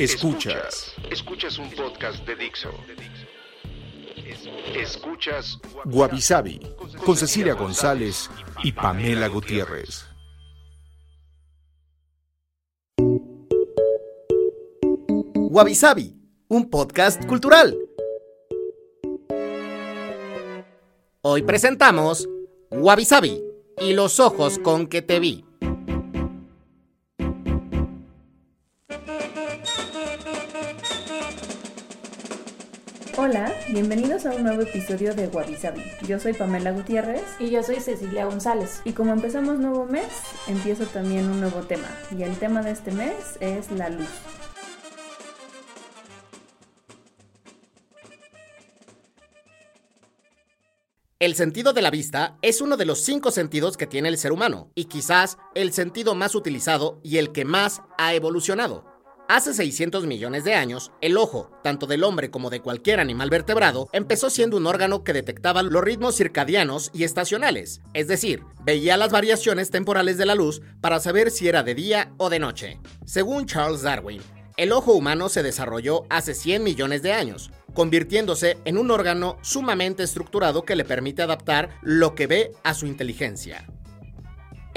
Escuchas. Escuchas un podcast de Dixo. Escuchas Guavi Sabi con Cecilia González y Pamela Gutiérrez. Wabi Sabi, un podcast cultural. Hoy presentamos Wabi Sabi y los ojos con que te vi. Hola, bienvenidos a un nuevo episodio de Wabi Sabi. Yo soy Pamela Gutiérrez Y yo soy Cecilia González. y como empezamos nuevo mes, empiezo también un nuevo tema. Y el tema de este mes es la luz. El sentido de la vista es uno de los cinco sentidos que tiene el ser humano y quizás el sentido más utilizado y el que más ha evolucionado. Hace 600 millones de años, el ojo, tanto del hombre como de cualquier animal vertebrado, empezó siendo un órgano que detectaba los ritmos circadianos y estacionales, es decir, veía las variaciones temporales de la luz para saber si era de día o de noche. Según Charles Darwin, el ojo humano se desarrolló hace 100 millones de años, convirtiéndose en un órgano sumamente estructurado que le permite adaptar lo que ve a su inteligencia.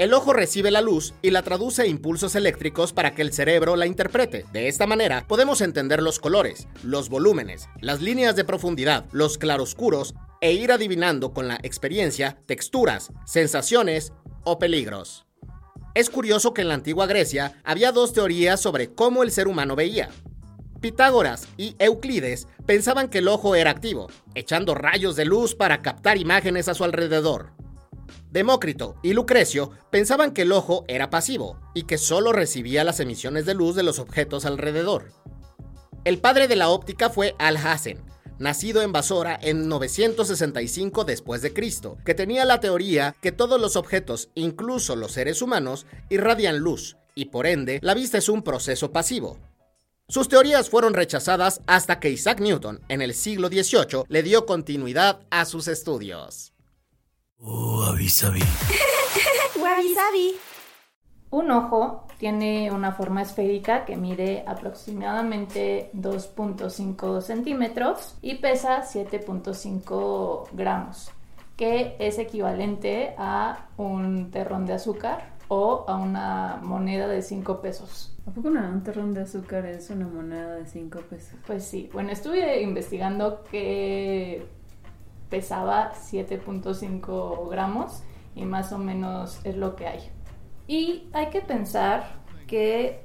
El ojo recibe la luz y la traduce a impulsos eléctricos para que el cerebro la interprete. De esta manera, podemos entender los colores, los volúmenes, las líneas de profundidad, los claroscuros e ir adivinando con la experiencia texturas, sensaciones o peligros. Es curioso que en la antigua Grecia había dos teorías sobre cómo el ser humano veía. Pitágoras y Euclides pensaban que el ojo era activo, echando rayos de luz para captar imágenes a su alrededor. Demócrito y Lucrecio pensaban que el ojo era pasivo y que solo recibía las emisiones de luz de los objetos alrededor. El padre de la óptica fue Alhazen, nacido en Basora en 965 después de Cristo, que tenía la teoría que todos los objetos, incluso los seres humanos, irradian luz y por ende la vista es un proceso pasivo. Sus teorías fueron rechazadas hasta que Isaac Newton, en el siglo XVIII, le dio continuidad a sus estudios. Un ojo tiene una forma esférica que mide aproximadamente 2.5 centímetros y pesa 7.5 gramos, que es equivalente a un terrón de azúcar o a una moneda de 5 pesos. ¿A poco una- un terrón de azúcar es una moneda de 5 pesos? Pues sí, bueno, estuve investigando que pesaba 7.5 gramos y más o menos es lo que hay. Y hay que pensar que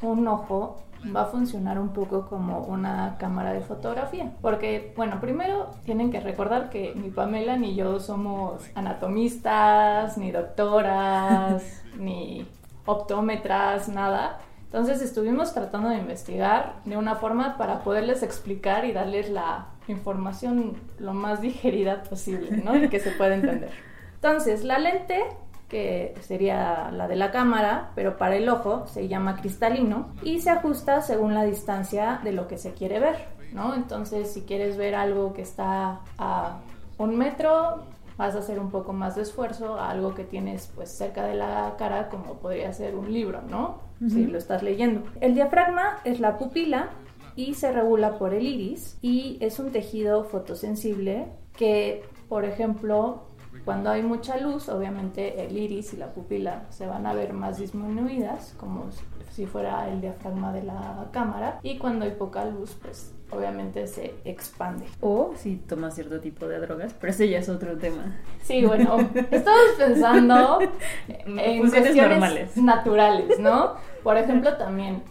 un ojo va a funcionar un poco como una cámara de fotografía. Porque, bueno, primero tienen que recordar que ni Pamela ni yo somos anatomistas, ni doctoras, ni optómetras, nada. Entonces estuvimos tratando de investigar de una forma para poderles explicar y darles la información lo más digerida posible, ¿no? Y que se pueda entender. Entonces, la lente, que sería la de la cámara, pero para el ojo se llama cristalino y se ajusta según la distancia de lo que se quiere ver, ¿no? Entonces, si quieres ver algo que está a un metro, vas a hacer un poco más de esfuerzo a algo que tienes pues cerca de la cara, como podría ser un libro, ¿no? Si lo estás leyendo. El diafragma es la pupila y se regula por el iris y es un tejido fotosensible que, por ejemplo, cuando hay mucha luz, obviamente el iris y la pupila se van a ver más disminuidas, como si fuera el diafragma de la cámara, y cuando hay poca luz, pues obviamente se expande. O si tomas cierto tipo de drogas, pero ese ya es otro tema. Sí, bueno, estamos pensando en Funciones cuestiones normales. naturales, ¿no? Por ejemplo, también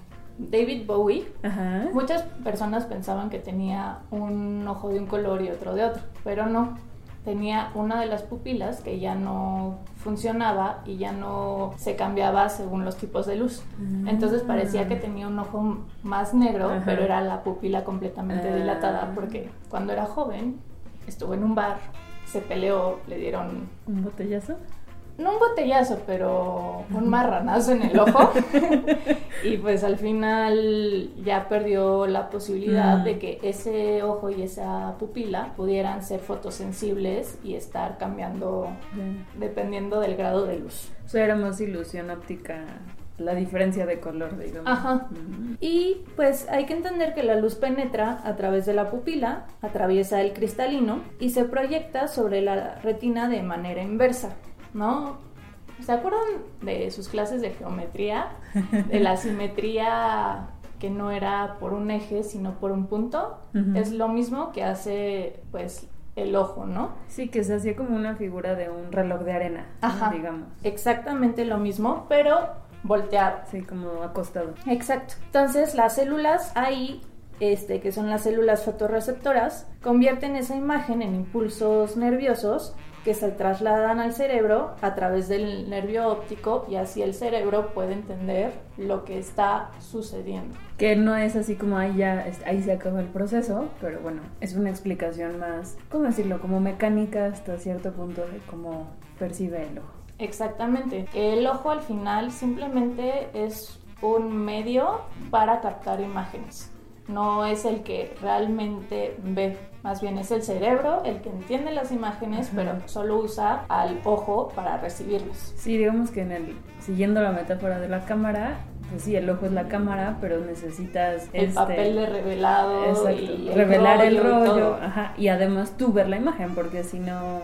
David Bowie, Ajá. muchas personas pensaban que tenía un ojo de un color y otro de otro, pero no. tenía una de las pupilas que ya no funcionaba y ya no se cambiaba según los tipos de luz. Entonces parecía que tenía un ojo más negro, Ajá. pero era la pupila completamente Ah. dilatada porque cuando era joven estuvo en un bar, se peleó, le dieron ¿Un botellazo? No un botellazo, pero un marranazo en el ojo. y pues al final ya perdió la posibilidad Mm. de que ese ojo y esa pupila pudieran ser fotosensibles y estar cambiando dependiendo del grado de luz. O sea, era más ilusión óptica, la diferencia de color, digamos. Ajá. Mm. Y pues hay que entender que la luz penetra a través de la pupila, atraviesa el cristalino y se proyecta sobre la retina de manera inversa, ¿no? ¿Se acuerdan de sus clases de geometría? De la simetría que no era por un eje, sino por un punto. Es lo mismo que hace pues el ojo, ¿no? Sí, que se hacía como una figura de un reloj de arena, digamos. Exactamente lo mismo, pero volteado. Sí, como acostado. Exacto. Entonces las células ahí, este, que son las células fotorreceptoras, convierten esa imagen en impulsos nerviosos que se trasladan al cerebro a través del nervio óptico y así el cerebro puede entender lo que está sucediendo. Que no es así como ahí ya, ahí se acaba el proceso, pero bueno, es una explicación más, ¿cómo decirlo? Como mecánica hasta cierto punto de cómo percibe el ojo. Exactamente. El ojo al final simplemente es un medio para captar imágenes. No es el que realmente ve, más bien es el cerebro el que entiende las imágenes, pero solo usa al ojo para recibirlas. Sí, digamos que en el, siguiendo la metáfora de la cámara, pues sí, el ojo es la cámara, pero necesitas El este, papel de revelado exacto, y el revelar el rollo y rollo, ajá, y además tú ver la imagen, porque si no,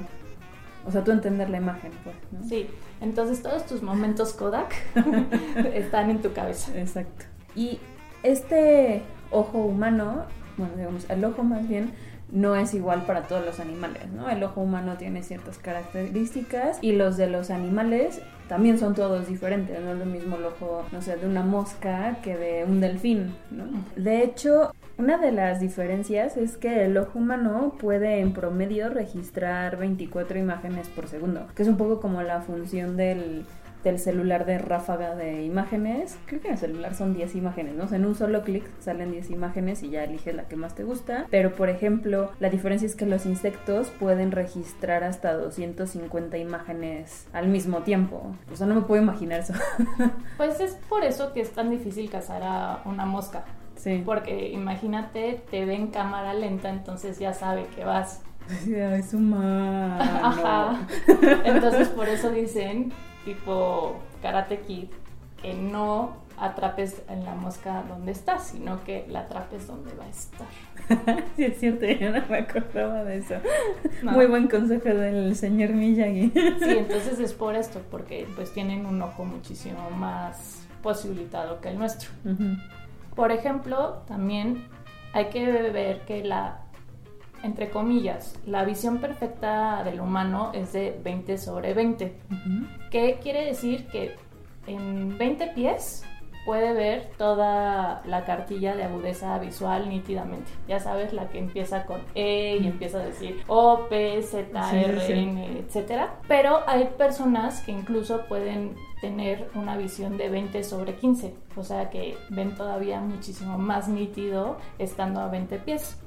o sea, tú entender la imagen, pues, ¿no? Sí, entonces todos tus momentos Kodak están en tu cabeza. Exacto. Y este ojo humano, bueno, digamos, el ojo más bien no es igual para todos los animales, ¿no? El ojo humano tiene ciertas características y los de los animales también son todos diferentes, no es lo mismo el ojo, no sé, de una mosca que de un delfín, ¿no? De hecho, una de las diferencias es que el ojo humano puede en promedio registrar 24 imágenes por segundo, que es un poco como la función del del celular de ráfaga de imágenes. Creo que en el celular son 10 imágenes, ¿no? O sea, en un solo clic salen 10 imágenes y ya eliges la que más te gusta. Pero, por ejemplo, la diferencia es que los insectos pueden registrar hasta 250 imágenes al mismo tiempo. O sea, no me puedo imaginar eso. Pues es por eso que es tan difícil cazar a una mosca. sí. Porque imagínate, te ve en cámara lenta, entonces ya sabe que vas. Es humano. Ajá. Entonces por eso dicen, tipo Karate Kid, que no atrapes en la mosca donde está, sino que la atrapes donde va a estar. sí, es cierto, yo no me acordaba de eso. No. Muy buen consejo del señor Miyagi. Sí, entonces es por esto, porque pues tienen un ojo muchísimo más posibilitado que el nuestro. Por ejemplo, también hay que ver que la, entre comillas, la visión perfecta del humano es de 20 sobre 20. Ujú. ¿Qué quiere decir? Que en 20 pies puede ver toda la cartilla de agudeza visual nítidamente. Ya sabes, la que empieza con E y empieza a decir O, P, Z, Sí, R, sí. N, etcétera. Pero hay personas que incluso pueden tener una visión de 20 sobre 15, o sea que ven todavía muchísimo más nítido estando a 20 pies.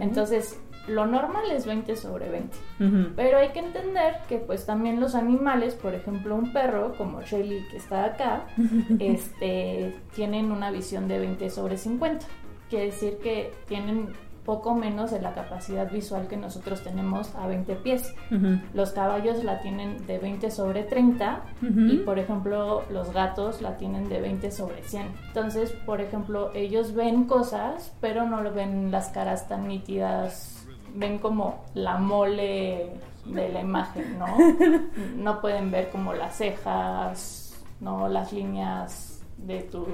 Entonces, lo normal es 20 sobre 20. Ujú. Pero hay que entender que pues también los animales, por ejemplo un perro como Shelly que está acá, este, tienen una visión de 20 sobre 50. Quiere decir que tienen poco menos de la capacidad visual que nosotros tenemos a 20 pies. Ujú. Los caballos la tienen de 20 sobre 30 Ujú. y por ejemplo los gatos la tienen de 20 sobre 100. Entonces, por ejemplo, ellos ven cosas, pero no lo ven las caras tan nítidas, ven como la mole de la imagen, ¿no? No pueden ver como las cejas, no las líneas de tu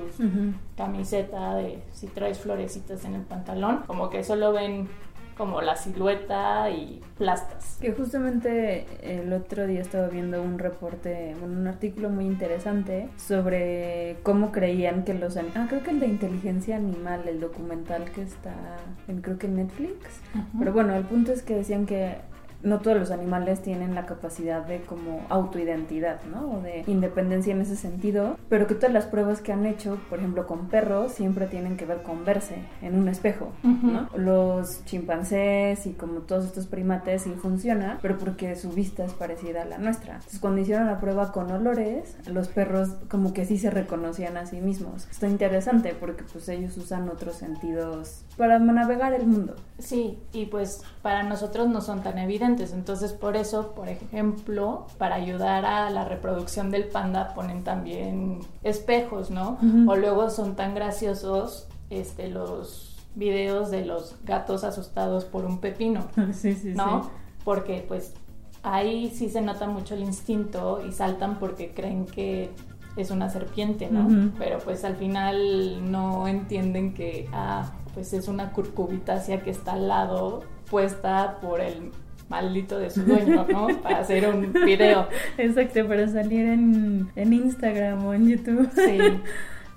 camiseta, de si traes florecitas en el pantalón, como que solo ven como la silueta y plastas. Que justamente el otro día estaba viendo un reporte, bueno, un artículo muy interesante sobre cómo creían que los animales... Ah, creo que el de inteligencia animal, el documental que está en, creo que en Netflix. Pero bueno, el punto es que decían que no todos los animales tienen la capacidad de como autoidentidad, ¿no? O de independencia en ese sentido, pero que todas las pruebas que han hecho, por ejemplo, con perros, siempre tienen que ver con verse en un espejo, ¿no? Los chimpancés y como todos estos primates sí funciona, pero porque su vista es parecida a la nuestra. Entonces, cuando hicieron la prueba con olores, los perros como que sí se reconocían a sí mismos. Está interesante porque pues ellos usan otros sentidos para navegar el mundo. Sí, y pues para nosotros no son tan evidentes, entonces por eso, por ejemplo, para ayudar a la reproducción del panda ponen también espejos, ¿no? O luego son tan graciosos este los videos de los gatos asustados por un pepino, Sí, sí, ¿no? Porque pues ahí sí se nota mucho el instinto y saltan porque creen que es una serpiente, ¿no? Pero pues al final no entienden que, ah, pues es una curcubitácea que está al lado puesta por el maldito de su dueño, ¿no? Para hacer un video. Exacto, para salir en, en Instagram o en YouTube. Sí.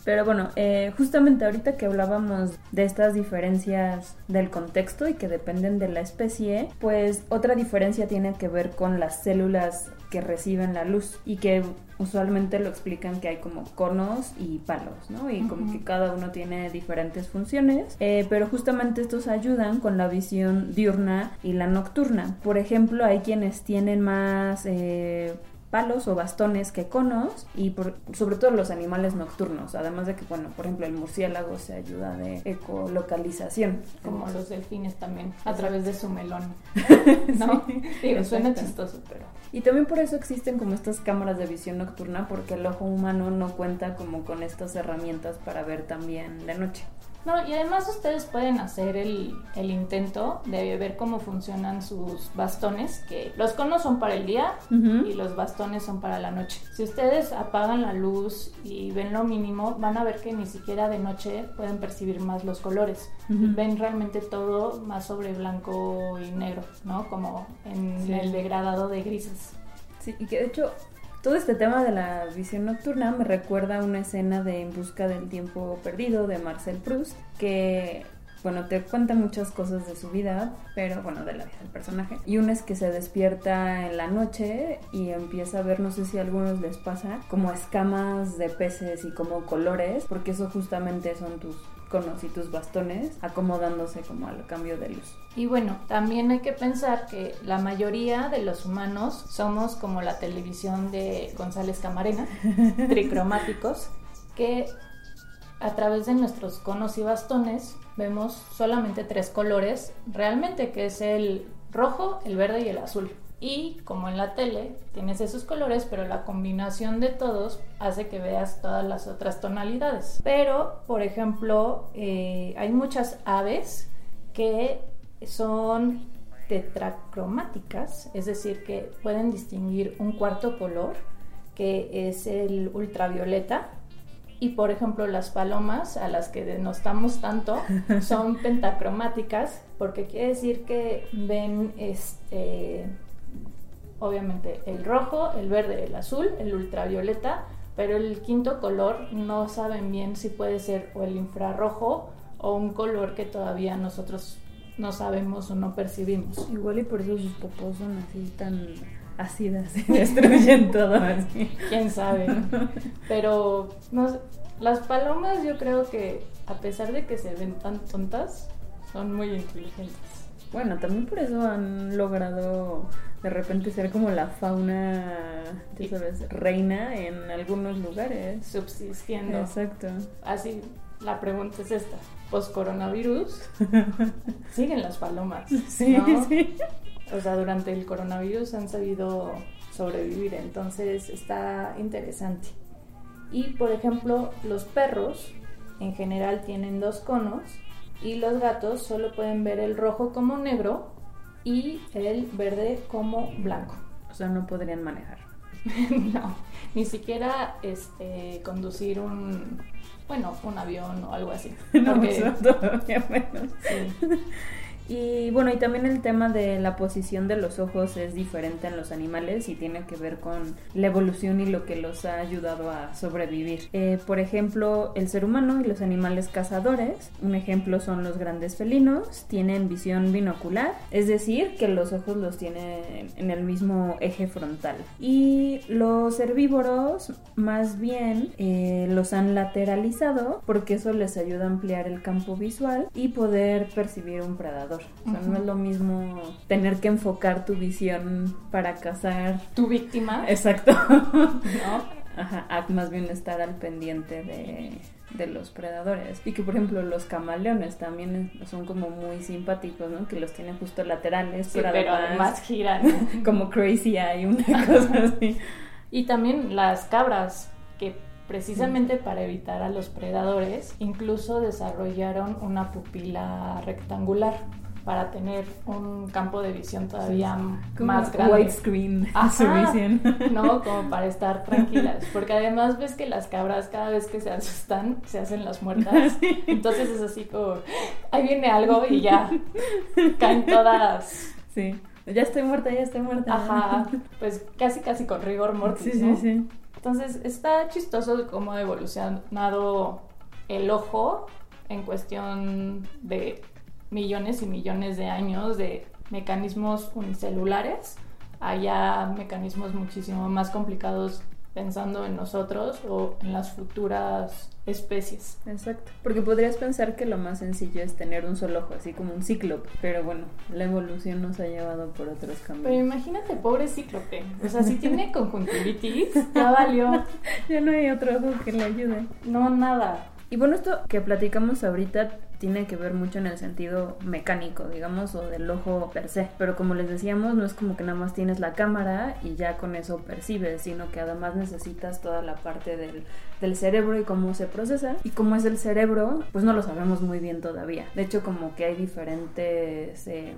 Pero bueno, eh, justamente ahorita que hablábamos de estas diferencias del contexto y que dependen de la especie, pues otra diferencia tiene que ver con las células que reciben la luz y que usualmente lo explican que hay como conos y palos, ¿no? Y como que cada uno tiene diferentes funciones, eh, pero justamente estos ayudan con la visión diurna y la nocturna. Por ejemplo, hay quienes tienen más... eh, palos o bastones que conos y por- sobre todo los animales nocturnos, además de que, bueno, por ejemplo, el murciélago se ayuda de ecolocalización. Como los delfines también, a través de su melón. ¿No? Digo, suena chistoso, pero... Y también por eso existen como estas cámaras de visión nocturna, porque el ojo humano no cuenta como con estas herramientas para ver también de noche. No, y además ustedes pueden hacer el, el intento de ver cómo funcionan sus bastones, que los conos son para el día Ujú. y los bastones son para la noche. Si ustedes apagan la luz y ven lo mínimo, van a ver que ni siquiera de noche pueden percibir más los colores. Ujú. Ven realmente todo más sobre blanco y negro, ¿no? Como en Sí. el degradado de grises. Sí, y que de hecho todo este tema de la visión nocturna me recuerda a una escena de En busca del tiempo perdido de Marcel Proust, que bueno, te cuenta muchas cosas de su vida, pero bueno, de la vida del personaje. Y una es que se despierta en la noche y empieza a ver, no sé si a algunos les pasa, como escamas de peces y como colores, porque eso justamente son tus conos y tus bastones acomodándose como al cambio de luz. Y bueno, también hay que pensar que la mayoría de los humanos somos como la televisión de González Camarena, tricromáticos, que a través de nuestros conos y bastones vemos solamente tres colores realmente, que es el rojo, el verde y el azul. Y como en la tele tienes esos colores, pero la combinación de todos hace que veas todas las otras tonalidades. Pero, por ejemplo, eh, hay muchas aves que son tetracromáticas, es decir, que pueden distinguir un cuarto color, que es el ultravioleta. Y por ejemplo, las palomas, a las que denostamos tanto, son pentacromáticas, porque quiere decir que ven este obviamente el rojo, el verde, el azul, el ultravioleta, pero el quinto color no saben bien si puede ser o el infrarrojo o un color que todavía nosotros no sabemos o no percibimos. Igual y por eso sus popos son así tan ácidas y destruyen todo así. Quién sabe. Pero no las palomas yo creo que a pesar de que se ven tan tontas, son muy inteligentes. Bueno, también por eso han logrado de repente ser como la fauna, ya sabes, reina en algunos lugares. Subsistiendo. Exacto. Así, la pregunta es esta. Post-coronavirus, siguen las palomas. Sí, ¿no? sí. O sea, durante el coronavirus han sabido sobrevivir, entonces está interesante. Y por ejemplo, los perros en general tienen dos conos y los gatos solo pueden ver el rojo como negro y el verde como blanco. O sea, no podrían manejar. no, ni siquiera este conducir un bueno, un avión o algo así. No, Porque- eso todavía menos. sí. Y bueno, y también el tema de la posición de los ojos es diferente en los animales y tiene que ver con la evolución y lo que los ha ayudado a sobrevivir. Eh, por ejemplo, el ser humano y los animales cazadores, un ejemplo son los grandes felinos, tienen visión binocular, es decir, que los ojos los tienen en el mismo eje frontal. Y los herbívoros más bien eh, los han lateralizado porque eso les ayuda a ampliar el campo visual y poder percibir un predador. O sea, no es lo mismo tener que enfocar tu visión para cazar. Tu víctima. Exacto. ¿No? Ajá, más bien estar al pendiente de, de los predadores. Y que, por ejemplo, los camaleones también son como muy simpáticos, ¿no? Que los tienen justo laterales, Sí, pero, pero además, además giran. como crazy hay una cosa así. Y también las cabras, que precisamente para evitar a los predadores, incluso desarrollaron una pupila rectangular para tener un campo de visión todavía más grande. widescreen Ajá, su visión. No, como para estar tranquilas. Porque además ves que las cabras cada vez que se asustan se hacen las muertas. Entonces es así como, ahí viene algo y ya caen todas. Sí. Ya estoy muerta, ya estoy muerta. Ajá, pues casi casi con rigor mortis, Sí, sí, ¿no? sí. Entonces está chistoso cómo ha evolucionado el ojo en cuestión de millones y millones de años de mecanismos unicelulares a ya mecanismos muchísimo más complicados pensando en nosotros o en las futuras especies. Exacto. Porque podrías pensar que lo más sencillo es tener un solo ojo, así como un cíclope. Pero bueno, la evolución nos ha llevado por otros Pero caminos. imagínate, pobre cíclope. O sea, si tiene conjuntivitis, ya valió. Ya no hay otro ojo que le ayude. No, nada. Y bueno, esto que platicamos ahorita tiene que ver mucho en el sentido mecánico, digamos, o del ojo per se. Pero como les decíamos, no es como que nada más tienes la cámara y ya con eso percibes, sino que además necesitas toda la parte del, del cerebro y cómo se procesa. Y cómo es el cerebro, pues no lo sabemos muy bien todavía. De hecho, como que hay diferentes... eh,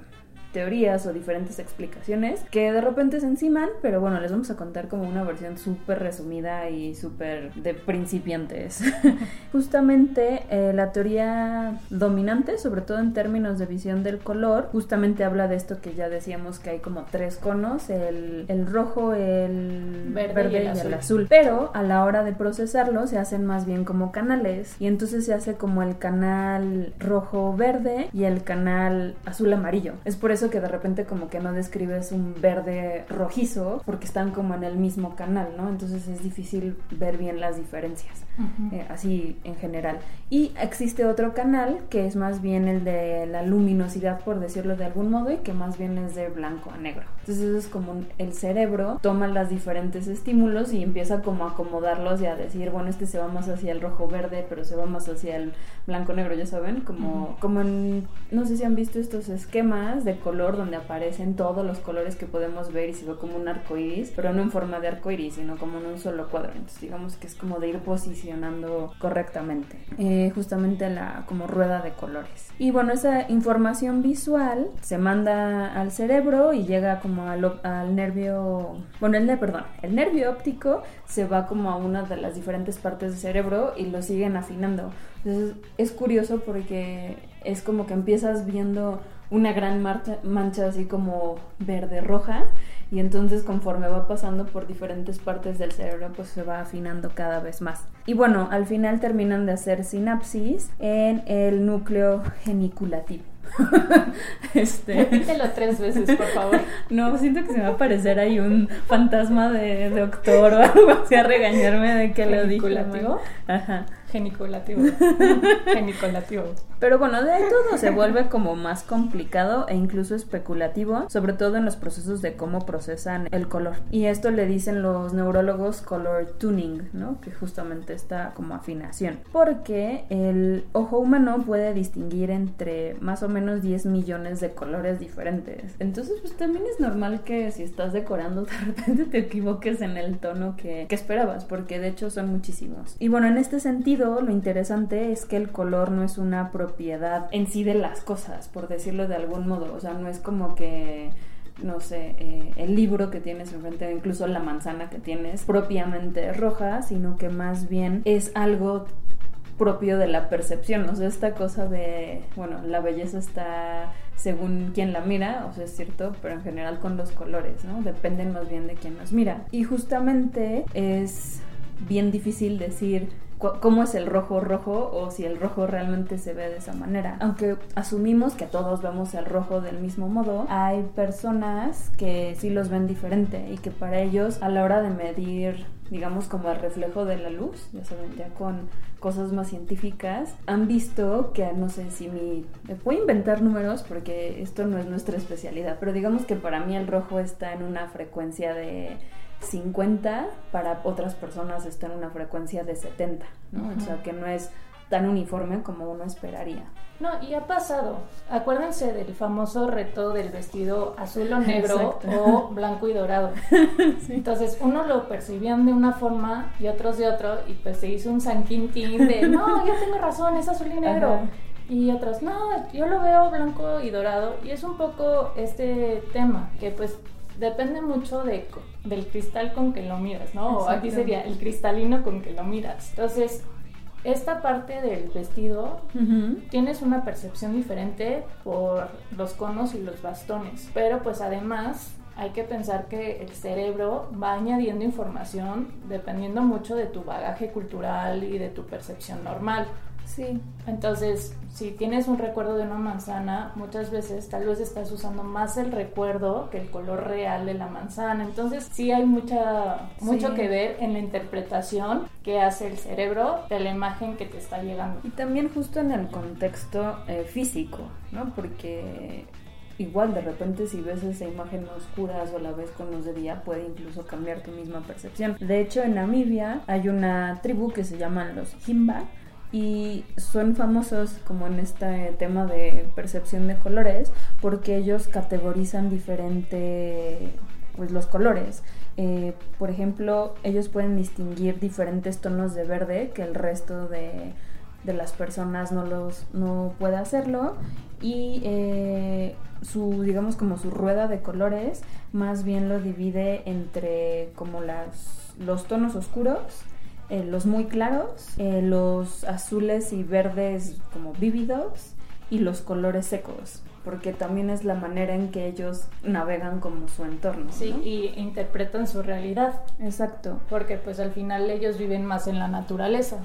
teorías o diferentes explicaciones que de repente se enciman, pero bueno, les vamos a contar como una versión súper resumida y súper de principiantes. justamente eh, la teoría dominante, sobre todo en términos de visión del color, justamente habla de esto que ya decíamos que hay como tres conos, el, el rojo, el Verde y el y azul. el azul. Pero a la hora de procesarlo se hacen más bien como canales y entonces se hace como el canal rojo-verde y el canal azul-amarillo. Es por eso que de repente como que no describes un verde rojizo porque están como en el mismo canal, ¿no? Entonces es difícil ver bien las diferencias. eh, así en general. Y existe otro canal que es más bien el de la luminosidad, por decirlo de algún modo, y que más bien es de blanco a negro. Entonces eso es como el cerebro toma las diferentes estímulos y empieza como a acomodarlos y a decir, bueno, este se va más hacia el rojo verde, pero se va más hacia el blanco negro, ya saben, como, como en, no sé si han visto estos esquemas de color donde aparecen todos los colores que podemos ver y se ve como un arco iris, pero no en forma de arco iris, sino como en un solo cuadro. Entonces digamos que es como de ir posicionando correctamente. Eh, justamente la como rueda de colores. Y bueno, esa información visual se manda al cerebro y llega como al, al nervio, bueno, el, perdón, el nervio óptico se va como a una de las diferentes partes del cerebro y lo siguen afinando. Entonces es curioso porque es como que empiezas viendo una gran marcha- mancha así como verde roja y entonces conforme va pasando por diferentes partes del cerebro pues se va afinando cada vez más. Y bueno, al final terminan de hacer sinapsis en el núcleo geniculativo. este Repítelo tres veces, por favor. no, siento que se me va a aparecer ahí un fantasma de doctor o algo así a regañarme de que lo dije. ¿Geniculativo? Ajá. Geniculativo. Geniculativo. Pero bueno, de todo se vuelve como más complicado e incluso especulativo, sobre todo en los procesos de cómo procesan el color. Y esto le dicen los neurólogos color tuning, ¿no? Que justamente está como afinación. Porque el ojo humano puede distinguir entre más o menos 10 millones de colores diferentes. Entonces, pues también es normal que si estás decorando, de repente te equivoques en el tono que, que esperabas, porque de hecho son muchísimos. Y bueno, en este sentido, lo interesante es que el color no es una propiedad en sí de las cosas, por decirlo de algún modo. O sea, no es como que no sé, eh, el libro que tienes enfrente, incluso la manzana que tienes propiamente roja, sino que más bien es algo propio de la percepción, o sea, esta cosa de, bueno, la belleza está según quién la mira, o sea, es cierto, pero en general con los colores, ¿no? Dependen más bien de quién nos mira. Y justamente es bien difícil decir cómo es el rojo rojo o si el rojo realmente se ve de esa manera. Aunque asumimos que todos vemos el rojo del mismo modo, hay personas que sí los ven diferente y que para ellos a la hora de medir digamos como el reflejo de la luz, ya saben, ya con cosas más científicas, han visto que, no sé si mi... Me puedo inventar números porque esto no es nuestra especialidad, pero digamos que para mí el rojo está en una frecuencia de 50, para otras personas está en una frecuencia de 70, ¿no? O sea, que no es tan uniforme como uno esperaría. No, y ha pasado. Acuérdense del famoso reto del vestido azul o negro o blanco y dorado. Entonces, uno lo percibían de una forma y otros de otro, y pues se hizo un San Quintín de, no, yo tengo razón, es azul y negro. Y otros, no, yo lo veo blanco y dorado. Y es un poco este tema, que pues depende mucho de, del cristal con que lo miras, ¿no? O aquí sería el cristalino con que lo miras. Entonces, esta parte del vestido tienes una percepción diferente por los conos y los bastones, pero pues además hay que pensar que el cerebro va añadiendo información dependiendo mucho de tu bagaje cultural y de tu percepción normal. Sí. Entonces, si tienes un recuerdo de una manzana, muchas veces tal vez estás usando más el recuerdo que el color real de la manzana. Entonces, sí hay mucha, mucho que ver en la interpretación que hace el cerebro de la imagen que te está llegando. Y también justo en el contexto eh, físico, ¿no? Porque igual de repente si ves esa imagen oscura o la ves con luz de día puede incluso cambiar tu misma percepción. De hecho en Namibia hay una tribu que se llaman los Himba y son famosos como en este tema de percepción de colores porque ellos categorizan diferente pues los colores. Eh, por ejemplo ellos pueden distinguir diferentes tonos de verde que el resto de, las personas no los no puede hacerlo. Y eh, su digamos como su rueda de colores más bien lo divide entre como las los tonos oscuros eh, los muy claros, eh, los azules y verdes como vívidos y los colores secos, porque también es la manera en que ellos navegan como su entorno. Sí, y interpretan su realidad. Exacto. Porque pues al final ellos viven más en la naturaleza.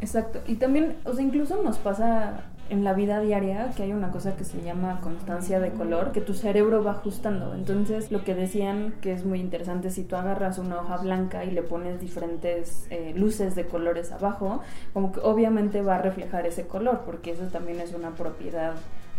Exacto. Y también, o sea, incluso nos pasa en la vida diaria que hay una cosa que se llama constancia de color, que tu cerebro va ajustando. Entonces, lo que decían que es muy interesante, si tú agarras una hoja blanca y le pones diferentes eh, luces de colores abajo, como que obviamente va a reflejar ese color, porque eso también es una propiedad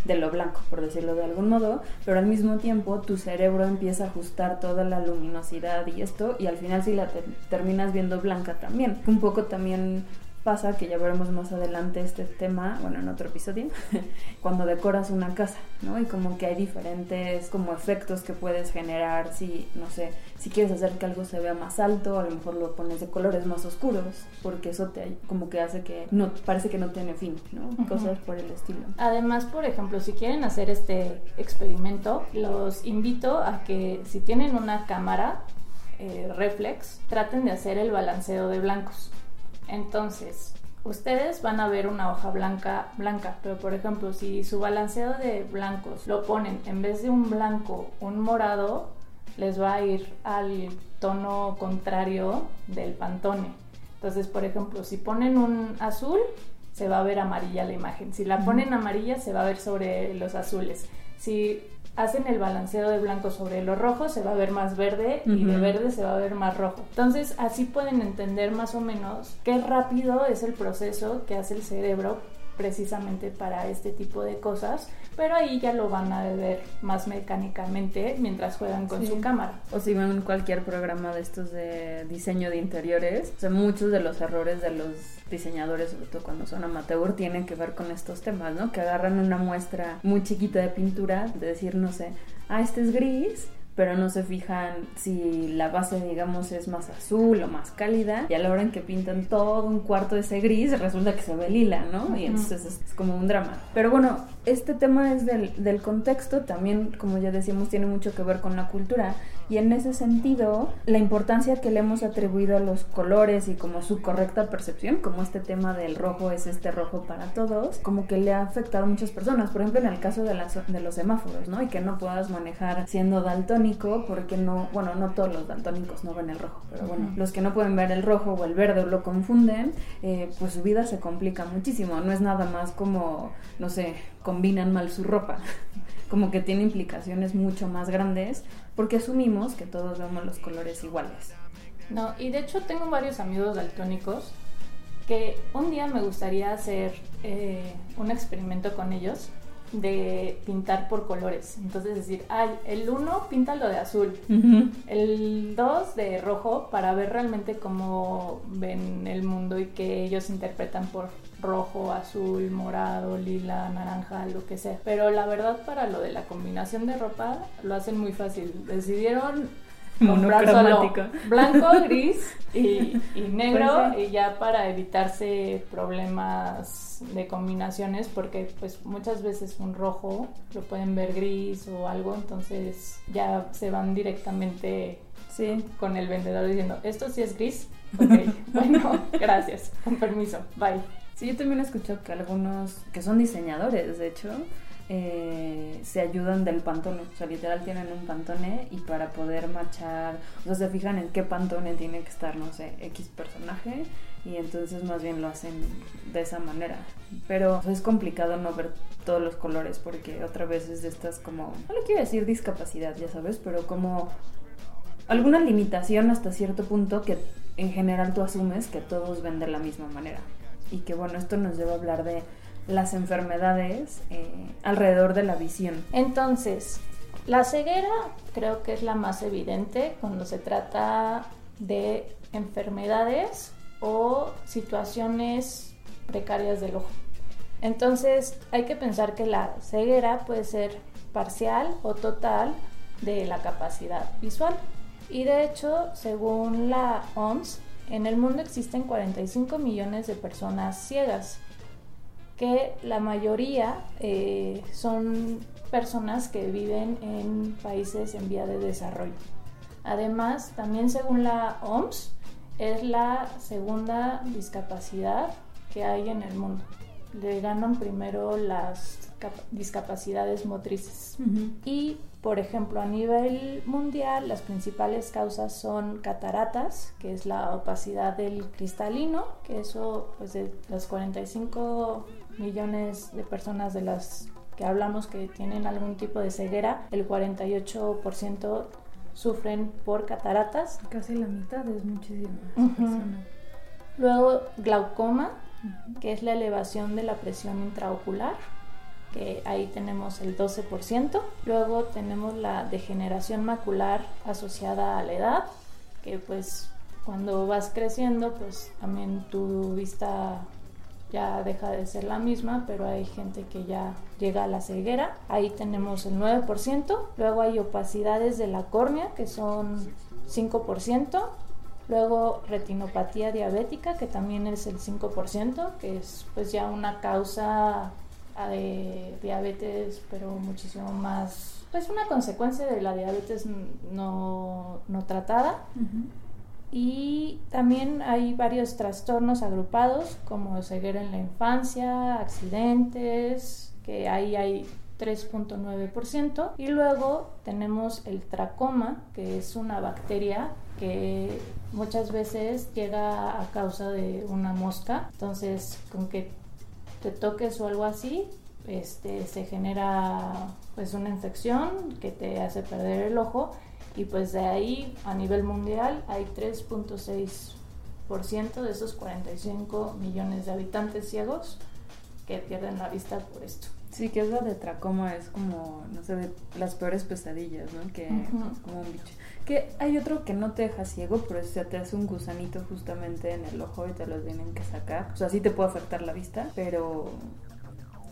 de lo blanco, por decirlo de algún modo, pero al mismo tiempo tu cerebro empieza a ajustar toda la luminosidad y esto, y al final si la terminas viendo blanca también. Un poco también pasa, que ya veremos más adelante este tema, bueno, en otro episodio, cuando decoras una casa, ¿no? Y como que hay diferentes como efectos que puedes generar, si, no sé, si quieres hacer que algo se vea más alto, a lo mejor lo pones de colores más oscuros, porque eso te como que hace que no, parece que no tiene fin, ¿no? Cosas por el estilo. Además, por ejemplo, si quieren hacer este experimento, los invito a que si tienen una cámara eh, reflex, traten de hacer el balanceo de blancos. Entonces, ustedes van a ver una hoja blanca, blanca, pero por ejemplo, si su balanceo de blancos lo ponen en vez de un blanco, un morado, les va a ir al tono contrario del pantone. Entonces, por ejemplo, si ponen un azul, se va a ver amarilla la imagen. Si la ponen amarilla, se va a ver sobre los azules. Si hacen el balanceo de blanco sobre lo rojo, se va a ver más verde y de verde se va a ver más rojo. Entonces, así pueden entender más o menos qué rápido es el proceso que hace el cerebro precisamente para este tipo de cosas, pero ahí ya lo van a ver más mecánicamente mientras juegan con su cámara. O si ven cualquier programa de estos de diseño de interiores, o sea, muchos de los errores de los diseñadores, sobre todo cuando son amateur, tienen que ver con estos temas, ¿no? Que agarran una muestra muy chiquita de pintura, de decir, no sé, ah, este es gris, pero no se fijan si la base, digamos, es más azul o más cálida. Y a la hora en que pintan todo un cuarto de ese gris, resulta que se ve lila, ¿no? Y entonces es, como un drama. Pero bueno, este tema es del, del contexto, también, como ya decíamos, tiene mucho que ver con la cultura. Y en ese sentido, la importancia que le hemos atribuido a los colores y como su correcta percepción, como este tema del rojo es este rojo para todos, como que le ha afectado a muchas personas. Por ejemplo, en el caso de, las, de los semáforos, ¿no? Y que no puedas manejar siendo daltónico porque no, bueno, no todos los daltónicos no ven el rojo, pero bueno, los que no pueden ver el rojo o el verde o lo confunden, eh, pues su vida se complica muchísimo. No es nada más como, no sé, combinan mal su ropa. como que tiene implicaciones mucho más grandes porque asumimos que todos vemos los colores iguales. No, y de hecho tengo varios amigos daltónicos que un día me gustaría hacer eh, un experimento con ellos de pintar por colores. Entonces decir, ay, el 1 píntalo de azul, el 2 de rojo para ver realmente cómo ven el mundo y que ellos interpretan por rojo, azul, morado, lila, naranja, lo que sea. Pero la verdad para lo de la combinación de ropa lo hacen muy fácil. Decidieron comprar solo blanco, gris y, negro y ya para evitarse problemas de combinaciones porque pues muchas veces un rojo lo pueden ver gris o algo entonces ya se van directamente sí. con el vendedor diciendo esto sí es gris ok bueno gracias con permiso bye sí yo también he escuchado que algunos que son diseñadores de hecho eh, se ayudan del pantone. O sea, literal tienen un pantone y para poder marchar, o sea, se fijan en qué pantone tiene que estar, no sé, X personaje y entonces más bien lo hacen de esa manera. Pero es complicado no ver todos los colores porque otra vez es de estas como, no le quiero decir discapacidad, ya sabes, pero como alguna limitación hasta cierto punto que en general tú asumes que todos ven de la misma manera. Y que bueno, esto nos lleva a hablar de las enfermedades eh, alrededor de la visión. Entonces, la ceguera creo que es la más evidente cuando se trata de enfermedades o situaciones precarias del ojo. Entonces hay que pensar que la ceguera puede ser parcial o total de la capacidad visual. Y de hecho, según la OMS, en el mundo existen 45 millones de personas ciegas que la mayoría eh, son personas que viven en países en vía de desarrollo. Además, también según la OMS, es la segunda discapacidad que hay en el mundo. Le ganan primero las discapacidades motrices. Y, por ejemplo, a nivel mundial, las principales causas son cataratas, que es la opacidad del cristalino, que eso, pues de las 45 millones de personas de las que hablamos que tienen algún tipo de ceguera, el 48% sufren por cataratas. Casi la mitad es muchísimo. Luego glaucoma, que es la elevación de la presión intraocular, que ahí tenemos el 12%. Luego tenemos la degeneración macular asociada a la edad, que pues cuando vas creciendo, pues también tu vista ya deja de ser la misma, pero hay gente que ya llega a la ceguera. Ahí tenemos el 9%. Luego hay opacidades de la córnea, que son 5%. Luego retinopatía diabética, que también es el 5%, que es pues ya una causa de diabetes, pero muchísimo más, pues una consecuencia de la diabetes no, no tratada. Y también hay varios trastornos agrupados como ceguera en la infancia, accidentes, que ahí hay 3.9%. Y luego tenemos el tracoma, que es una bacteria que muchas veces llega a causa de una mosca. Entonces, con que te toques o algo así, este, se genera pues una infección que te hace perder el ojo y pues de ahí a nivel mundial hay 3.6% de esos 45 millones de habitantes ciegos que pierden la vista por esto. Sí, que es la de tracoma, es como, no sé, de las peores pesadillas, ¿no? Que como un bicho. Que hay otro que no te deja ciego, pero se te hace un gusanito justamente en el ojo y te lo tienen que sacar. O sea, sí te puede afectar la vista, pero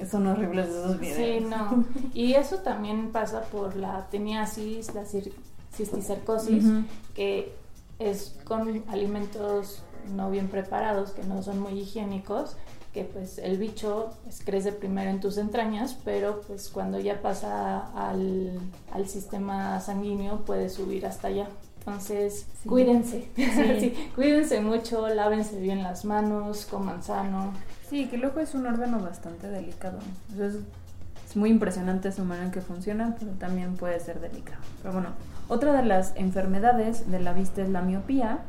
son horribles esos videos. Sí, no. Y eso también pasa por la teniasis, la cisticercosis, que es con alimentos no bien preparados, que no son muy higiénicos, que pues el bicho pues, crece primero en tus entrañas, pero pues cuando ya pasa al, al sistema sanguíneo puede subir hasta allá. Entonces, cuídense, sí. cuídense mucho, lávense bien las manos, coman sano. Sí, que el ojo es un órgano bastante delicado. Es, es muy impresionante su manera en que funciona, pero también puede ser delicado. Pero bueno, otra de las enfermedades de la vista es la miopía.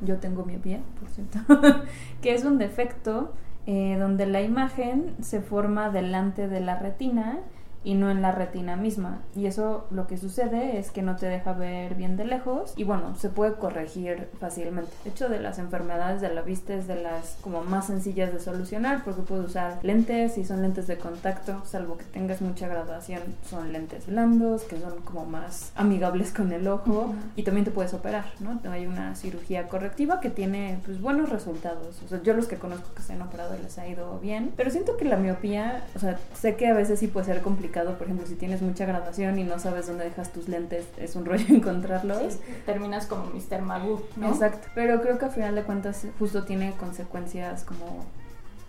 Yo tengo miopía, por cierto, que es un defecto eh, donde la imagen se forma delante de la retina y no en la retina misma. Y eso lo que sucede es que no te deja ver bien de lejos y bueno, se puede corregir fácilmente. De hecho, de las enfermedades de la vista es de las como más sencillas de solucionar porque puedes usar lentes y son lentes de contacto, salvo que tengas mucha graduación, son lentes blandos que son como más amigables con el ojo y también te puedes operar, ¿no? Hay una cirugía correctiva que tiene pues buenos resultados. O sea, yo los que conozco que se han operado les ha ido bien, pero siento que la miopía, o sea, sé que a veces sí puede ser complicado por ejemplo, si tienes mucha graduación y no sabes dónde dejas tus lentes, es un rollo encontrarlos. terminas como Mr. Magoo, ¿no? Exacto, pero creo que al final de cuentas justo tiene consecuencias como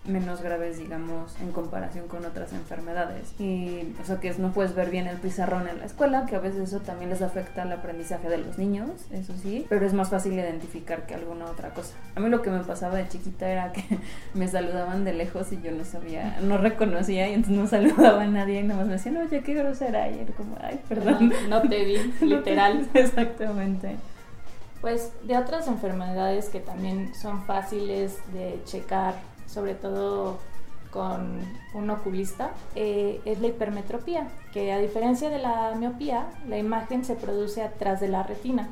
menos graves, digamos, en comparación con otras enfermedades. Y, o sea, que no puedes ver bien el pizarrón en la escuela, que a veces eso también les afecta al aprendizaje de los niños, eso sí, pero es más fácil identificar que alguna otra cosa. A mí lo que me pasaba de chiquita era que me saludaban de lejos y yo no sabía, no reconocía y entonces no saludaba a nadie y nada más me decían, oye, qué grosera. Y era como, ay, perdón. No, no te vi, literal. Exactamente. Pues de otras enfermedades que también son fáciles de checar sobre todo con un oculista, eh, es la hipermetropía, que a diferencia de la miopía, la imagen se produce atrás de la retina.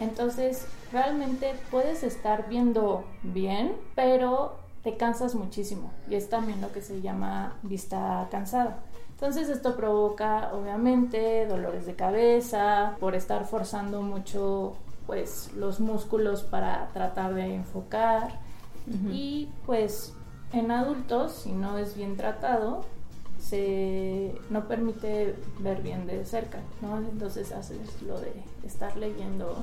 Entonces, realmente puedes estar viendo bien, pero te cansas muchísimo y es también lo que se llama vista cansada. Entonces esto provoca obviamente dolores de cabeza por estar forzando mucho pues los músculos para tratar de enfocar y pues en adultos, si no es bien tratado, se no permite ver bien de cerca, ¿no? Entonces haces lo de estar leyendo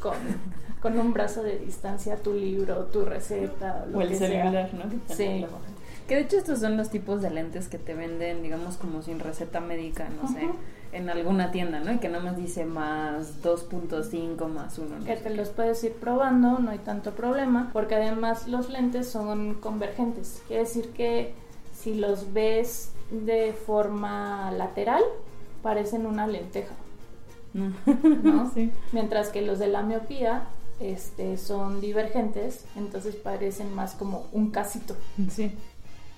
con, con un brazo de distancia tu libro, tu receta, o el celular, ¿no? sí. Que de hecho estos son los tipos de lentes que te venden, digamos, como sin receta médica, no sé en alguna tienda, ¿no? Y que nada más dice más 2.5 más 1. Que te los puedes ir probando, no hay tanto problema, porque además los lentes son convergentes. Quiere decir que si los ves de forma lateral, parecen una lenteja. ¿no? Sí. Mientras que los de la miopía este, son divergentes, entonces parecen más como un casito. Sí.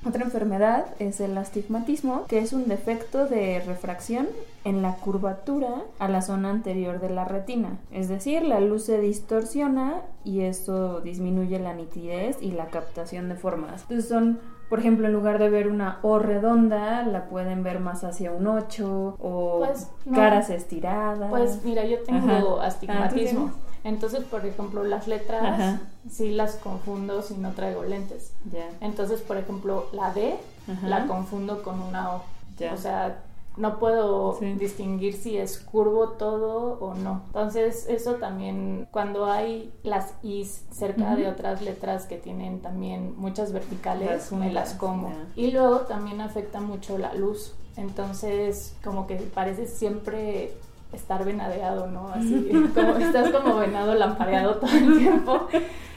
Otra enfermedad es el astigmatismo, que es un defecto de refracción en la curvatura a la zona anterior de la retina. Es decir, la luz se distorsiona y esto disminuye la nitidez y la captación de formas. Entonces son por ejemplo, en lugar de ver una O redonda, la pueden ver más hacia un 8 o pues, caras estiradas. Pues mira, yo tengo ah, astigmatismo. Entonces, por ejemplo, las letras sí las confundo si no traigo lentes. Entonces, por ejemplo, la D la confundo con una O. O sea, no puedo distinguir si es curvo todo o no. Entonces, eso también, cuando hay las Is cerca de otras letras que tienen también muchas verticales, me las como. Y luego también afecta mucho la luz. Entonces, como que parece siempre estar venadeado, ¿no? Así, como estás como venado lampareado todo el tiempo.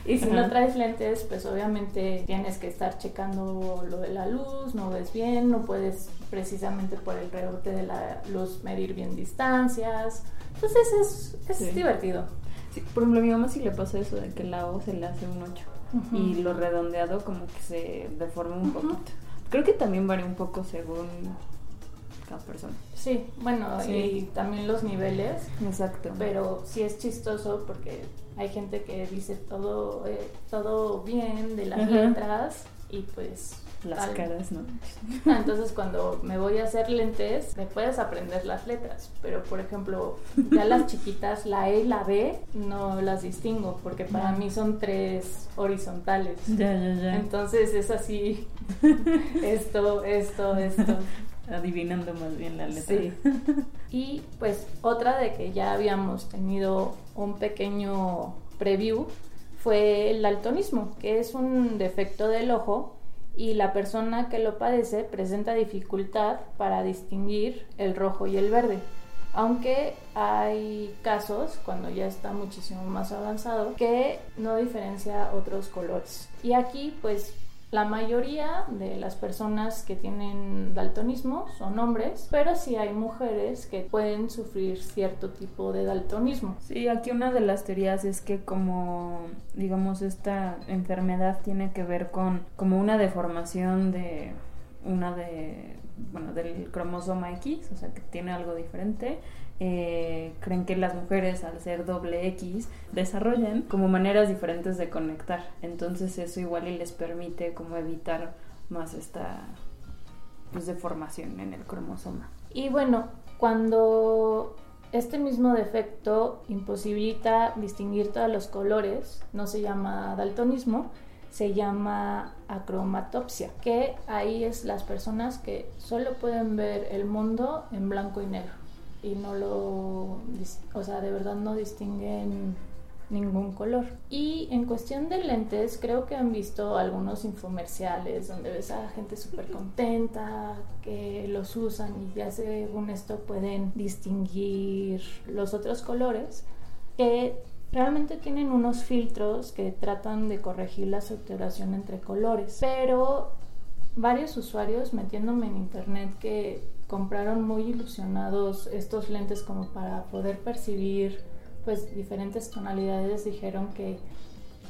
Y si no traes lentes, pues obviamente tienes que estar checando lo de la luz, no ves bien, no puedes precisamente por el rebote de la luz medir bien distancias. Entonces es, es divertido. por ejemplo, a mi mamá sí le pasa eso de que la O se le hace un 8 y lo redondeado como que se deforma un poquito. Creo que también varía un poco según cada persona. Sí, bueno, y también los niveles. Exacto. Pero sí es chistoso porque hay gente que dice todo, eh, todo bien de las letras y pues... Las caras, ¿no? Ah, entonces cuando me voy a hacer lentes, me puedes aprender las letras, pero por ejemplo, ya las chiquitas, la E y la B, no las distingo porque para mí son tres horizontales. Ya, ya, ya. Entonces es así, esto, esto, esto adivinando más bien la letra. Sí. y pues otra de que ya habíamos tenido un pequeño preview fue el daltonismo, que es un defecto del ojo y la persona que lo padece presenta dificultad para distinguir el rojo y el verde. Aunque hay casos, cuando ya está muchísimo más avanzado, que no diferencia otros colores. Y aquí pues la mayoría de las personas que tienen daltonismo son hombres, pero sí hay mujeres que pueden sufrir cierto tipo de daltonismo. Sí, aquí una de las teorías es que como, digamos, esta enfermedad tiene que ver con como una deformación de una de, bueno, del cromosoma X, o sea, que tiene algo diferente eh, creen que las mujeres al ser doble X desarrollan como maneras diferentes de conectar. Entonces eso igual les permite como evitar más esta pues, deformación en el cromosoma. Y bueno, cuando este mismo defecto imposibilita distinguir todos los colores, no se llama daltonismo, se llama acromatopsia, que ahí es las personas que solo pueden ver el mundo en blanco y negro y no lo, o sea, de verdad no distinguen ningún color. Y en cuestión de lentes, creo que han visto algunos infomerciales donde ves a gente súper contenta que los usan y ya según esto pueden distinguir los otros colores, que realmente tienen unos filtros que tratan de corregir la saturación entre colores, pero varios usuarios metiéndome en internet que compraron muy ilusionados estos lentes como para poder percibir pues diferentes tonalidades dijeron que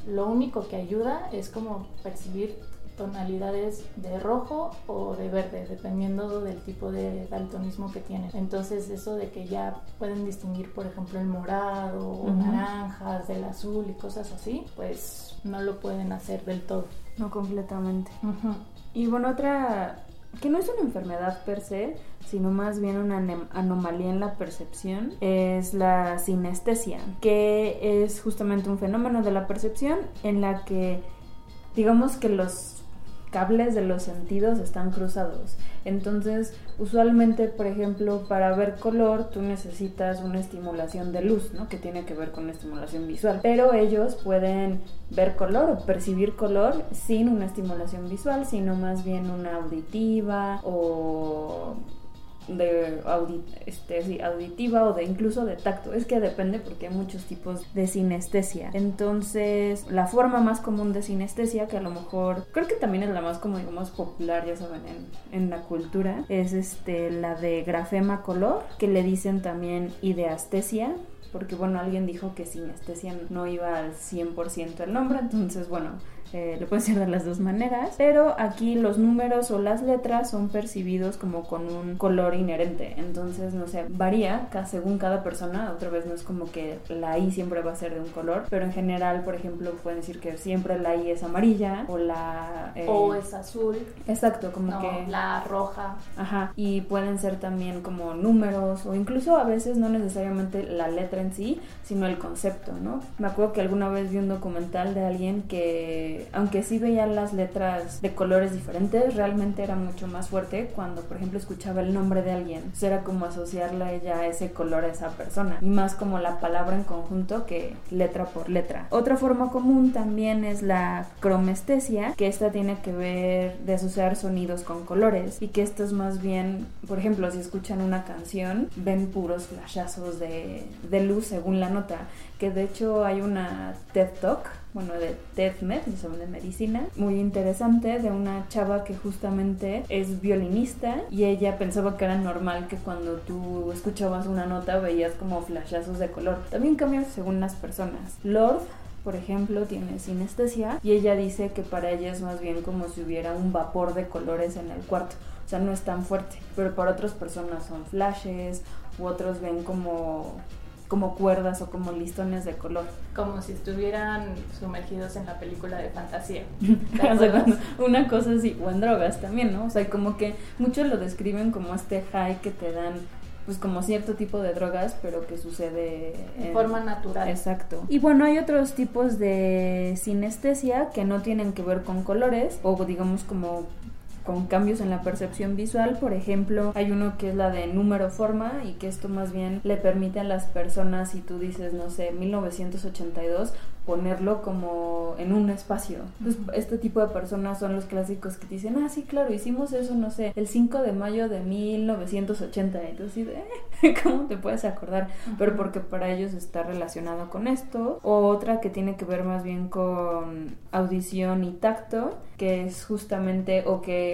lo único que ayuda es como percibir tonalidades de rojo o de verde, dependiendo del tipo de daltonismo que tienen. Entonces eso de que ya pueden distinguir, por ejemplo, el morado o naranjas del azul y cosas así, pues no lo pueden hacer del todo. No completamente. Y bueno, otra que no es una enfermedad per se, sino más bien una anomalía en la percepción, es la sinestesia, que es justamente un fenómeno de la percepción en la que digamos que los cables de los sentidos están cruzados. Entonces, usualmente, por ejemplo, para ver color, tú necesitas una estimulación de luz, ¿no? Que tiene que ver con estimulación visual. Pero ellos pueden ver color o percibir color sin una estimulación visual, sino más bien una auditiva o de este, auditiva o de incluso de tacto. Es que depende porque hay muchos tipos de sinestesia. Entonces, la forma más común de sinestesia, que a lo mejor creo que también es la más como digamos popular, ya saben, en, en la cultura, es este la de grafema color, que le dicen también ideastesia porque bueno, alguien dijo que sinestesia no iba al 100% el nombre, entonces bueno, eh, le puede ser de las dos maneras, pero aquí los números o las letras son percibidos como con un color inherente, entonces no sé, varía según cada persona, otra vez no es como que la I siempre va a ser de un color, pero en general, por ejemplo, pueden decir que siempre la I es amarilla o la... Eh, o es azul. Exacto, como que... La roja. Ajá, y pueden ser también como números o incluso a veces no necesariamente la letra en sí, sino el concepto, ¿no? Me acuerdo que alguna vez vi un documental de alguien que aunque sí veía las letras de colores diferentes, realmente era mucho más fuerte cuando, por ejemplo, escuchaba el nombre de alguien. era como asociarla ella ese color a esa persona. Y más como la palabra en conjunto que letra por letra. Otra forma común también es la cromestesia, que esta tiene que ver de asociar sonidos con colores. Y que esto es más bien, por ejemplo, si escuchan una canción, ven puros flashazos de, de luz según la nota. Que de hecho hay una TED Talk bueno, de TEDMED, de medicina, muy interesante, de una chava que justamente es violinista y ella pensaba que era normal que cuando tú escuchabas una nota veías como flashazos de color. También cambia según las personas. Lord por ejemplo, tiene sinestesia y ella dice que para ella es más bien como si hubiera un vapor de colores en el cuarto. O sea, no es tan fuerte, pero para otras personas son flashes u otros ven como como cuerdas o como listones de color. Como si estuvieran sumergidos en la película de fantasía. una cosa así, o en drogas también, ¿no? O sea, como que muchos lo describen como este high que te dan pues como cierto tipo de drogas, pero que sucede en forma natural. Exacto. Y bueno, hay otros tipos de sinestesia que no tienen que ver con colores o digamos como con cambios en la percepción visual. Por ejemplo, hay uno que es la de número forma y que esto más bien le permite a las personas, si tú dices, no sé, 1982, ponerlo como en un espacio. Entonces, este tipo de personas son los clásicos que dicen, ah, sí, claro, hicimos eso, no sé, el 5 de mayo de 1980. Entonces, eh, ¿cómo te puedes acordar? Pero porque para ellos está relacionado con esto. O otra que tiene que ver más bien con audición y tacto, que es justamente, o que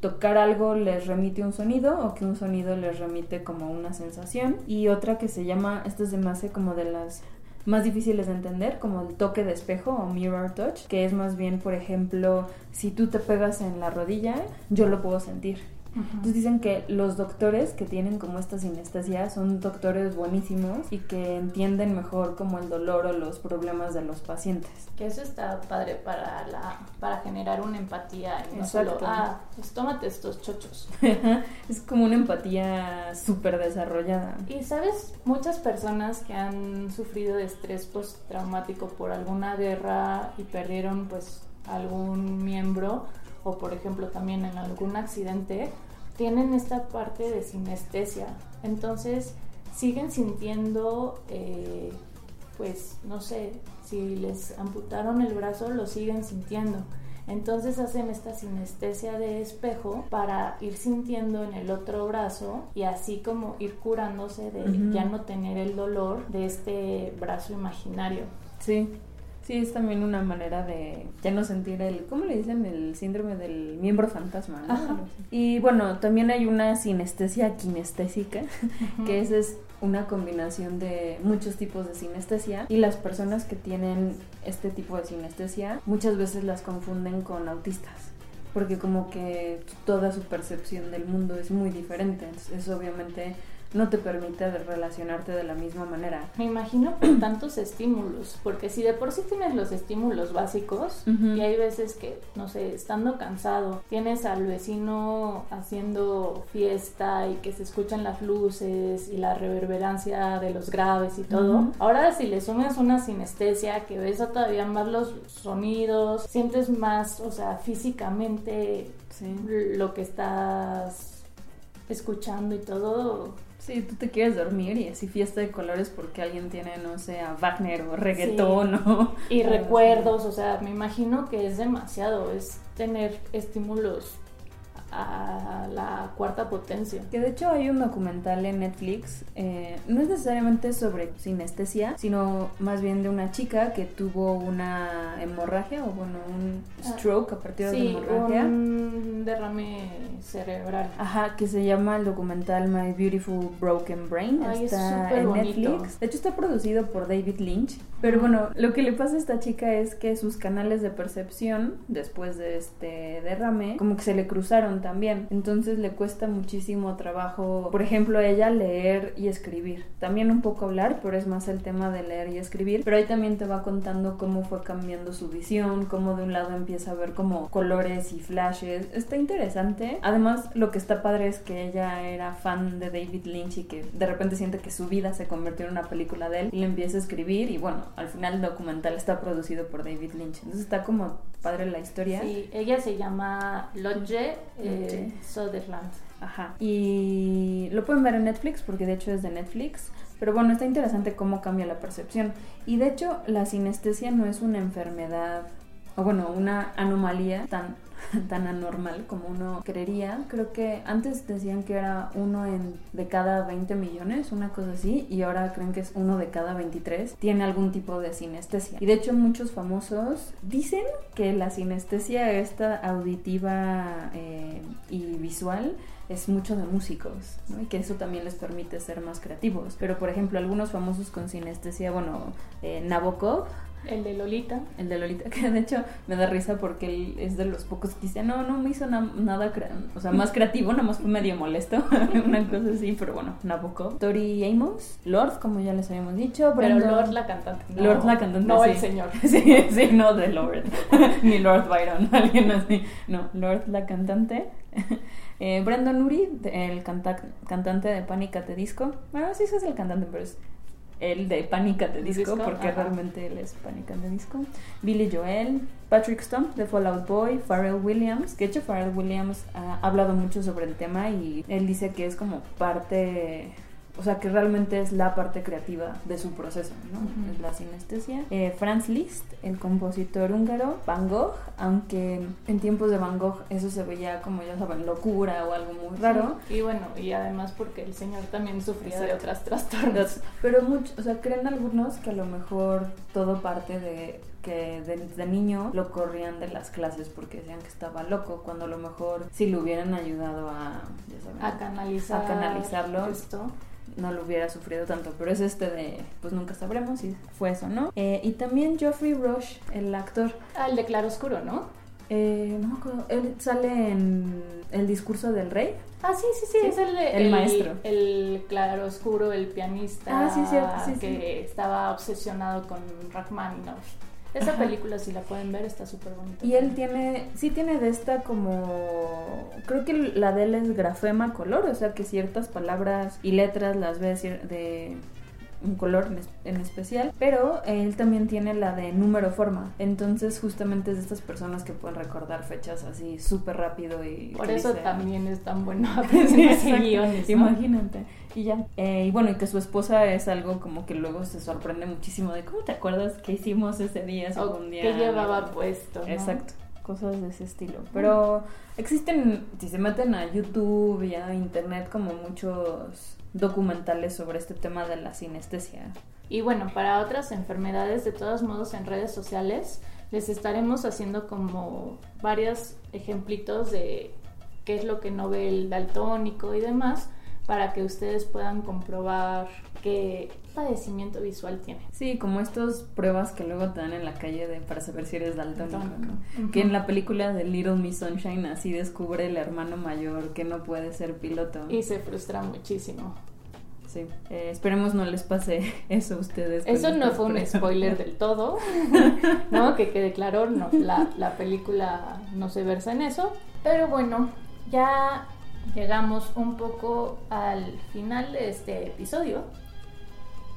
tocar algo les remite un sonido o que un sonido les remite como una sensación y otra que se llama, esto es de más como de las más difíciles de entender, como el toque de espejo o mirror touch, que es más bien, por ejemplo, si tú te pegas en la rodilla, yo lo puedo sentir. Entonces dicen que los doctores que tienen como esta sinestesia son doctores buenísimos y que entienden mejor como el dolor o los problemas de los pacientes. Que eso está padre para la para generar una empatía y no solo, ah, pues tómate estos chochos. es como una empatía súper desarrollada. Y sabes, muchas personas que han sufrido de estrés postraumático por alguna guerra y perdieron pues algún miembro o por ejemplo también en algún accidente, tienen esta parte de sinestesia. Entonces siguen sintiendo, eh, pues no sé, si les amputaron el brazo, lo siguen sintiendo. Entonces hacen esta sinestesia de espejo para ir sintiendo en el otro brazo y así como ir curándose de ya no tener el dolor de este brazo imaginario. Sí. Sí, es también una manera de ya no sentir el, ¿cómo le dicen? El síndrome del miembro fantasma, Y bueno, también hay una sinestesia kinestésica, que esa es una combinación de muchos tipos de sinestesia y las personas que tienen este tipo de sinestesia muchas veces las confunden con autistas porque como que toda su percepción del mundo es muy diferente, entonces obviamente no te permite relacionarte de la misma manera. Me imagino con tantos estímulos, porque si de por sí tienes los estímulos básicos y hay veces que, no sé, estando cansado, tienes al vecino haciendo fiesta y que se escuchan las luces y la reverberancia de los graves y todo. Ahora si le sumas una sinestesia que ves todavía más los sonidos, sientes más, o sea, físicamente lo que estás escuchando y todo, Sí, tú te quieres dormir y así fiesta de colores porque alguien tiene, no sé, a Wagner o reggaetón o... Y recuerdos, o sea, me imagino que es demasiado, es tener estímulos a la cuarta potencia. Que de hecho hay un documental en Netflix, eh, no es necesariamente sobre sinestesia, sino más bien de una chica que tuvo una hemorragia o bueno, un ah, stroke a partir de la hemorragia. Un derrame cerebral. Ajá, que se llama el documental My Beautiful Broken Brain. está en Netflix. De hecho está producido por David Lynch. Pero bueno, lo que le pasa a esta chica es que sus canales de percepción después de este derrame como que se le cruzaron también. Entonces le cuesta muchísimo trabajo, por ejemplo, a ella leer y escribir. También un poco hablar, pero es más el tema de leer y escribir. Pero ahí también te va contando cómo fue cambiando su visión, cómo de un lado empieza a ver como colores y flashes. Está interesante. Además, lo que está padre es que ella era fan de David Lynch y que de repente siente que su vida se convirtió en una película de él y le empieza a escribir y bueno, al final el documental está producido por David Lynch. Entonces está como padre la historia. Sí, ella se llama Lodge eh, Sutherland. Ajá. Y lo pueden ver en Netflix porque de hecho es de Netflix. Pero bueno, está interesante cómo cambia la percepción. Y de hecho, la sinestesia no es una enfermedad, o bueno, una anomalía tan tan anormal como uno creería. Creo que antes decían que era uno en, de cada 20 millones, una cosa así, y ahora creen que es uno de cada 23. Tiene algún tipo de sinestesia. Y de hecho muchos famosos dicen que la sinestesia esta auditiva eh, y visual es mucho de músicos. Y que eso también les permite ser más creativos. Pero, por ejemplo, algunos famosos con sinestesia, bueno, eh, Nabokov el de Lolita. El de Lolita, que de hecho me da risa porque él es de los pocos que dice, no, no me hizo nada, o sea, más creativo, nada más fue medio molesto, una cosa así, pero bueno, Nabokov. Tori Amos, Lord, como ya les habíamos dicho. Pero Lord la cantante. Lord la cantante, No el señor. sí, sí, no de Lord. Ni Lord Byron, alguien así. No, Lord la cantante. Eh, Brandon Uri, el cantante de Pánica de Disco. Bueno, sí, es el cantante, pero es el de Pánica de Disco, porque realmente él es Pánica de Disco. Billy Joel, Patrick Stump de Fallout Boy, Pharrell Williams, que de hecho Pharrell Williams ha hablado mucho sobre el tema y él dice que es como parte o sea, que realmente es la parte creativa de su proceso, ¿no? Es la sinestesia. Eh, Franz Liszt, el compositor húngaro, Van Gogh, aunque en tiempos de Van Gogh eso se veía como, ya saben, locura o algo muy raro. Y bueno, y además porque el señor también sufría de otras trastornos. Pero mucho, o sea, creen algunos que a lo mejor todo parte de que desde niño lo corrían de las clases porque decían que estaba loco, cuando a lo mejor si le hubieran ayudado a, a canalizar a canalizarlo, esto no lo hubiera sufrido tanto, pero es este de, pues nunca sabremos si fue eso, ¿no? Eh, y también Geoffrey Rush, el actor. Ah, el de Claroscuro, ¿no? Eh, no me acuerdo, él sale en El discurso del rey. Ah, sí, sí, sí, es el de... El, maestro. El claroscuro, el pianista. Ah, sí, sí, que estaba obsesionado con Rachmaninoff. Esa película, si la pueden ver, está súper bonita. Y él tiene, sí tiene de esta como, creo que la de él es grafema color, o sea que ciertas palabras y letras las ves de un color en, especial, pero él también tiene la de número forma. Entonces, justamente es de estas personas que pueden recordar fechas así súper rápido y. Por eso también es tan bueno aprender guiones. Imagínate. Y ya. Eh, y bueno, y que su esposa es algo como que luego se sorprende muchísimo de cómo te acuerdas que hicimos ese día, o día. Que llevaba puesto. Exacto cosas de ese estilo. Pero existen, si se meten a YouTube y a Internet, como muchos documentales sobre este tema de la sinestesia. Y bueno, para otras enfermedades, de todos modos, en redes sociales les estaremos haciendo como varios ejemplitos de qué es lo que no ve el daltónico y demás, para que ustedes puedan comprobar qué padecimiento visual tiene. Sí, como estas pruebas que luego te dan en la calle de, para saber si eres daltónico. Que en la película de Little Miss Sunshine así descubre el hermano mayor que no puede ser piloto. Y se frustra muchísimo. Sí, eh, esperemos no les pase eso a ustedes. Eso no fue un spoiler del todo, ¿no? Que quede claro, no, la, la película no se versa en eso. Pero bueno, ya llegamos un poco al final de este episodio.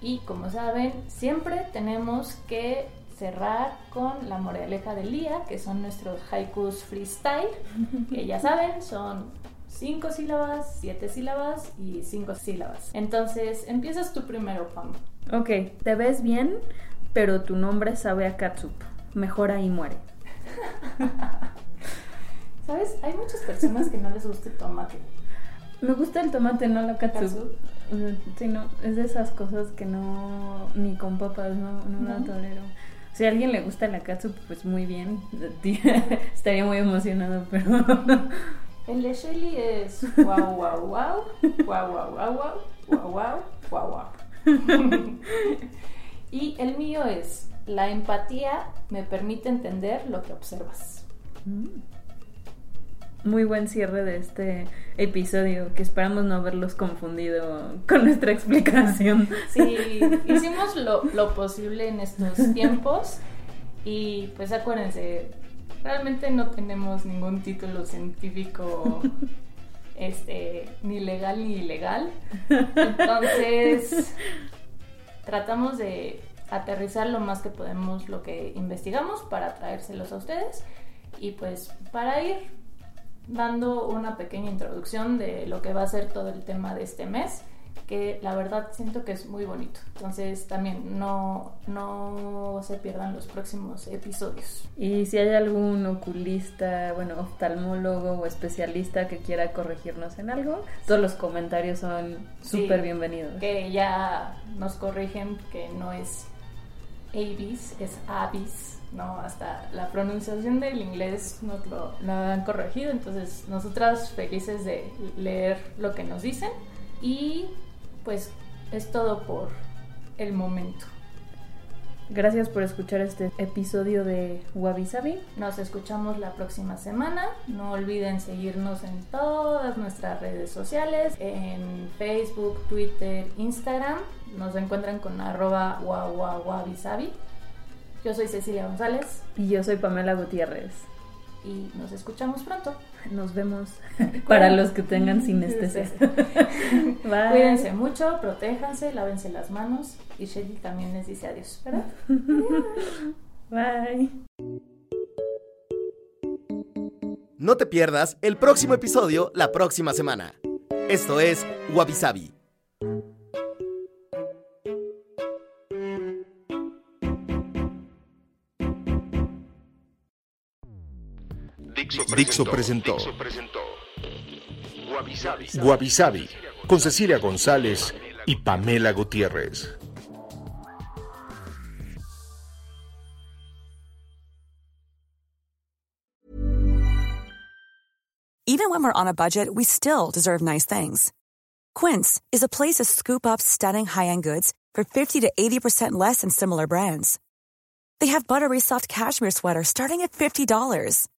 Y como saben, siempre tenemos que cerrar con la moraleja del día, que son nuestros haikus freestyle, que ya saben, son cinco sílabas, siete sílabas y cinco sílabas. Entonces, empiezas tú primero, Pam. Ok, te ves bien, pero tu nombre sabe a katsup. Mejora y muere. ¿Sabes? Hay muchas personas que no les gusta el tomate. Me gusta el tomate, no la katsu. Sí, no, es de esas cosas que no, ni con papas, no, no, la tolero. Si a alguien le gusta la katsu, pues muy bien. Estaría muy emocionado, pero... El de Shelly es wow, wow, wow, wow, wow, wow, wow, wow, wow, wow. Y el mío es, la empatía me permite entender lo que observas. Mm muy buen cierre de este episodio, que esperamos no haberlos confundido con nuestra explicación. Sí, hicimos lo, lo posible en estos tiempos y pues acuérdense, realmente no tenemos ningún título científico este ni legal ni ilegal. Entonces, tratamos de aterrizar lo más que podemos lo que investigamos para traérselos a ustedes y pues para ir dando una pequeña introducción de lo que va a ser todo el tema de este mes, que la verdad siento que es muy bonito. Entonces también no, no se pierdan los próximos episodios. Y si hay algún oculista, bueno, oftalmólogo o especialista que quiera corregirnos en algo, todos los comentarios son súper bienvenidos. Que ya nos corrigen que no es Avis, es Avis ¿no? Hasta la pronunciación del inglés nos lo, han corregido, entonces nosotras felices de leer lo que nos dicen y pues es todo por el momento. Gracias por escuchar este episodio de Wabi Sabi. Nos escuchamos la próxima semana. No olviden seguirnos en todas nuestras redes sociales, en Facebook, Twitter, Instagram. Nos encuentran con arroba sabi yo soy Cecilia González. Y yo soy Pamela Gutiérrez. Y nos escuchamos pronto. Nos vemos para los que tengan sinestesia. Cuídense mucho, protéjanse, lávense las manos. Y Shelly también les dice adiós, ¿verdad? Bye. No te pierdas el próximo episodio la próxima semana. Esto es Wabi Sabi. Dixo presentó Guavi Sabi con Cecilia González y Pamela Gutiérrez. Even when we're on a budget, we still deserve nice things. Quince is a place to scoop up stunning high-end goods for 50 to 80% less than similar brands. They have buttery soft cashmere sweaters starting at $50,